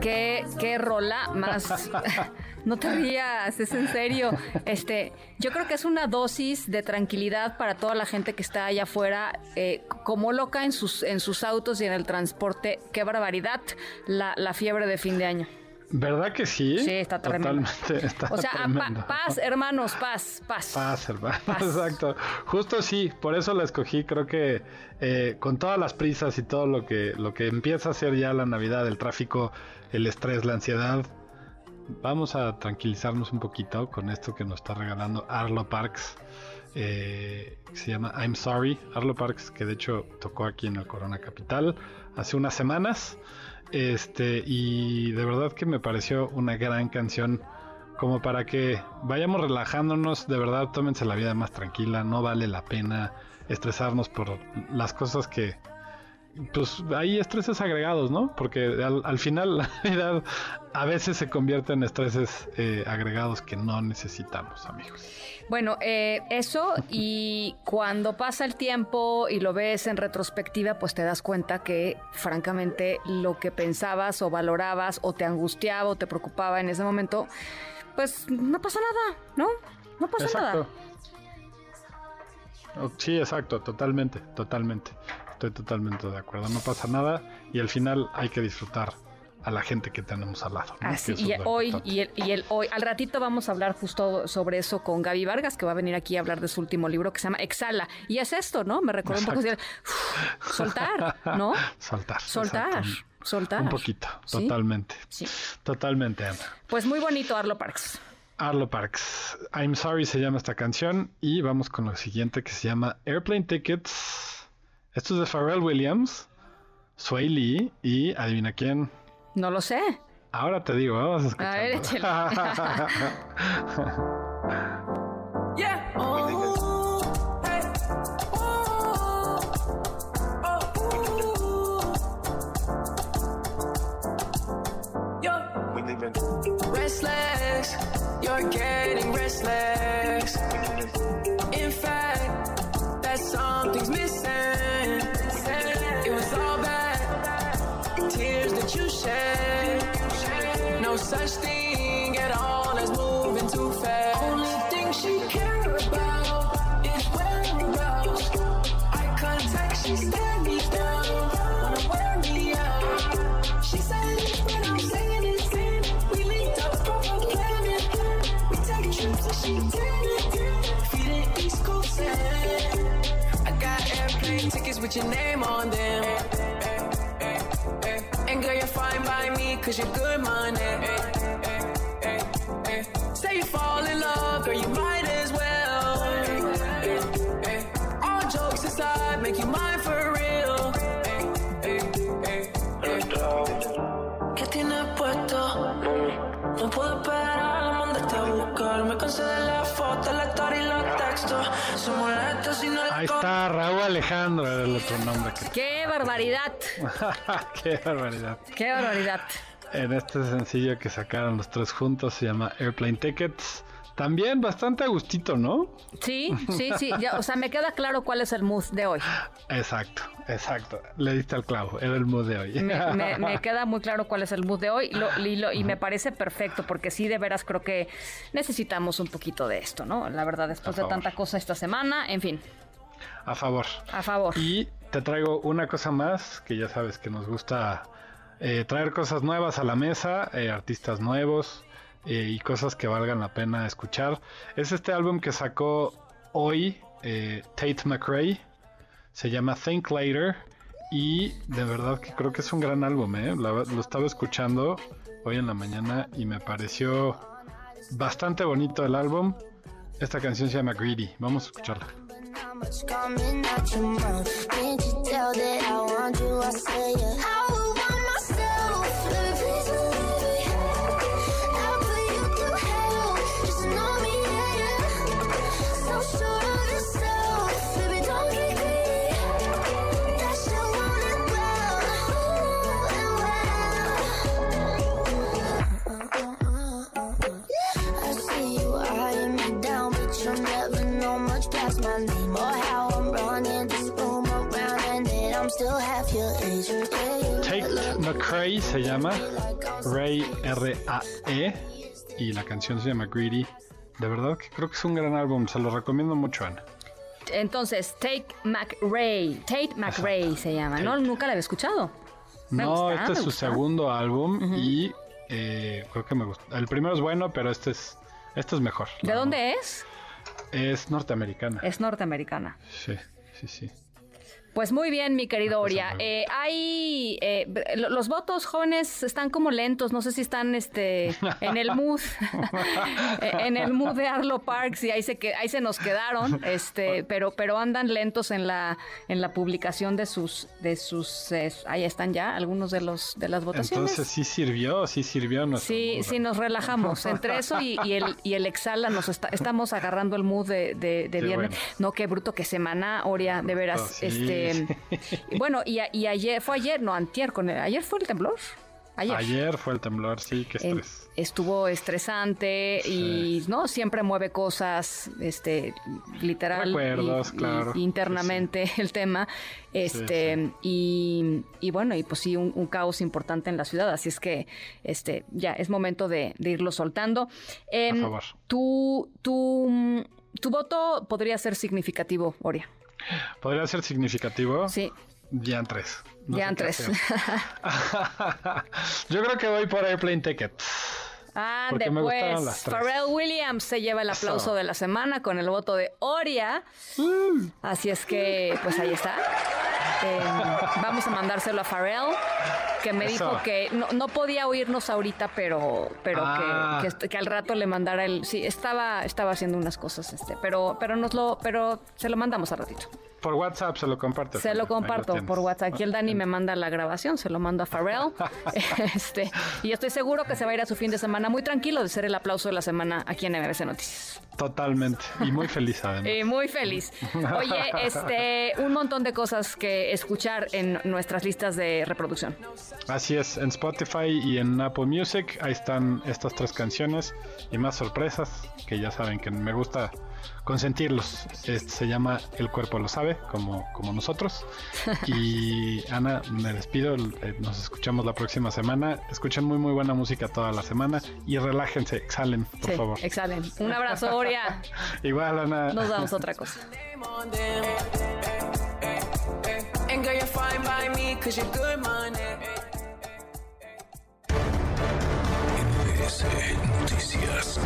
Qué, rola más. no te rías, es en serio. Este, yo creo que es una dosis de tranquilidad para toda la gente que está allá afuera, eh, como loca en sus, en sus autos y en el transporte. Qué barbaridad la, la fiebre de fin de año. ¿Verdad que sí? Sí, está tremendo. o sea, paz, hermanos, paz, paz. Paz, hermanos, exacto. Justo sí, por eso la escogí. Creo que eh, con todas las prisas y todo lo que, lo que empieza a ser ya la Navidad, el tráfico, el estrés, la ansiedad, vamos a tranquilizarnos un poquito con esto que nos está regalando Arlo Parks. Eh, se llama I'm Sorry, Arlo Parks, que de hecho tocó aquí en el Corona Capital hace unas semanas. Este, y de verdad que me pareció una gran canción como para que vayamos relajándonos, de verdad tómense la vida más tranquila, no vale la pena estresarnos por las cosas que, pues hay estreses agregados, ¿no? Porque al, final la vida a veces se convierte en estreses eh, agregados que no necesitamos, amigos. Bueno, eh, eso y cuando pasa el tiempo y lo ves en retrospectiva, pues te das cuenta que francamente lo que pensabas o valorabas o te angustiaba o te preocupaba en ese momento, pues no pasa nada, ¿no? No pasa nada. Oh, sí, exacto, totalmente, totalmente. Estoy totalmente de acuerdo. No pasa nada y al final hay que disfrutar a la gente que tenemos al lado. Así, y hoy, y el, y el, hoy, al ratito vamos a hablar justo sobre eso con Gaby Vargas, que va a venir aquí a hablar de su último libro que se llama Exhala. Y es esto, ¿no? Me recuerda un poco de soltar, ¿no? Soltar. Soltar. Soltar. Un poquito, totalmente. Sí. Totalmente, Ana. Pues muy bonito, Arlo Parks. Arlo Parks. I'm Sorry se llama esta canción. Y vamos con lo siguiente que se llama Airplane Tickets. Esto es de Pharrell Williams, Sway Lee y adivina quién. No lo sé. Ahora te digo, vamos a escuchar. A ver, échale. yeah. Oh, oh, oh. Restless, you're getting restless. Such thing at all as moving too fast. Only thing she care about is whereabouts. Eye contact, she stared me down. Wanna wear me out. She said when I'm saying it, we linked up from a planet. We take trips and she did it. Feeding East Coast sand. I got airplane tickets with your name on them. Cause you're good money. Say you fall in love, girl, you might as well. All jokes aside, make you mine for real. ¿Qué tienes puesto? No puedo esperar a mandarte a buscar. Me cansé de la foto, la historia y los textos. Se molesta si no Ahí está Raúl Alejandro, era el otro nombre. Que... ¡Qué barbaridad! ¡Qué barbaridad! ¡Qué barbaridad! En este sencillo que sacaron los tres juntos se llama Airplane Tickets. También bastante a gustito, ¿no? Sí, sí, sí. ya, o sea, me queda claro cuál es el mood de hoy. Exacto, exacto. Le diste al clavo, era el mood de hoy. Me, me- me queda muy claro cuál es el mood de hoy lo- y, lo- y me parece perfecto porque sí, de veras creo que necesitamos un poquito de esto, ¿no? La verdad, después de tanta cosa esta semana, en fin, A favor. a favor. Y te traigo una cosa más, que ya sabes que nos gusta eh, traer cosas nuevas a la mesa, eh, artistas nuevos eh, y cosas que valgan la pena escuchar. Es este álbum que sacó hoy Tate McRae, se llama Think Later. Y de verdad que creo que es un gran álbum, lo estaba escuchando hoy en la mañana y me pareció bastante bonito el álbum. Esta canción se llama Greedy, vamos a escucharla. Tate McRae se llama Ray R-A-E y la canción se llama Greedy. De verdad que creo que es un gran álbum, se lo recomiendo mucho, Ana. Entonces, Tate McRae, Tate McRae se llama, ¿no? Nunca la había escuchado. Me No, gusta, este es su gusta. segundo álbum y eh, creo que me gusta. El primero es bueno, pero este es este es mejor. ¿De dónde es? Es norteamericana. Es norteamericana. Sí, sí, sí. Pues muy bien, mi querido cosa Oria. Eh, hay eh, lo- los votos jóvenes están como lentos, no sé si están este en el mood, en el mood de Arlo Parks y ahí se que ahí se nos quedaron, este, pero pero andan lentos en la en la publicación de sus de sus eh, ahí están ya algunos de los de las votaciones. Entonces sí sirvió, sí sirvió Sí, sí, nos relajamos. Entre eso y, y el, y el exhala, nos está- estamos agarrando el mood de, de- de viernes. bueno. No, qué bruto, qué semana, Oria, de veras. Oh, sí. este Bueno, y, a- y ayer, fue ayer, no, antier, con el, ayer fue el temblor. Ayer. Ayer fue el temblor, sí, qué estrés. estuvo estresante y no siempre mueve cosas este literal y- Recuerdos, y- claro. y internamente el tema este Y, y bueno y pues sí un, un caos importante en la ciudad así es que este ya es momento de, de irlo soltando Em, A favor. tu tu mm, tu voto podría ser significativo Oria ¿Podría ser significativo? sí Ya en tres. No ya sé en qué tres hacer. Yo creo que voy por Airplane Ticket. Las tres. Pharrell Williams se lleva el aplauso Eso. de la semana con el voto de Oria. Así es que, pues ahí está. Eh, vamos a mandárselo a Pharrell, que me Eso. dijo que no, no podía oírnos ahorita, pero, pero Ah. que, que, que al rato le mandara el. Sí, estaba, estaba haciendo unas cosas, este, pero, pero nos lo, pero se lo mandamos al ratito. Por WhatsApp se lo compartes. Se lo comparto por WhatsApp. Aquí el Dani me manda la grabación, se lo mando a Pharrell. este, y estoy seguro que se va a ir a su fin de semana muy tranquilo de ser el aplauso de la semana aquí en MBC Noticias. Totalmente. Y muy feliz además. Eh, muy feliz. Oye, este, un montón de cosas que escuchar en nuestras listas de reproducción. Así es, en Spotify y en Apple Music, ahí están estas tres canciones y más sorpresas que ya saben que me gusta consentirlos. Este se llama El cuerpo lo sabe, como, como nosotros. Y Ana, me despido, eh, nos escuchamos la próxima semana. Escuchen muy muy buena música toda la semana y relájense, exhalen, por favor. Exhalen. Un abrazo, Oria. Igual, Ana. Nos damos otra cosa. MBS Noticias.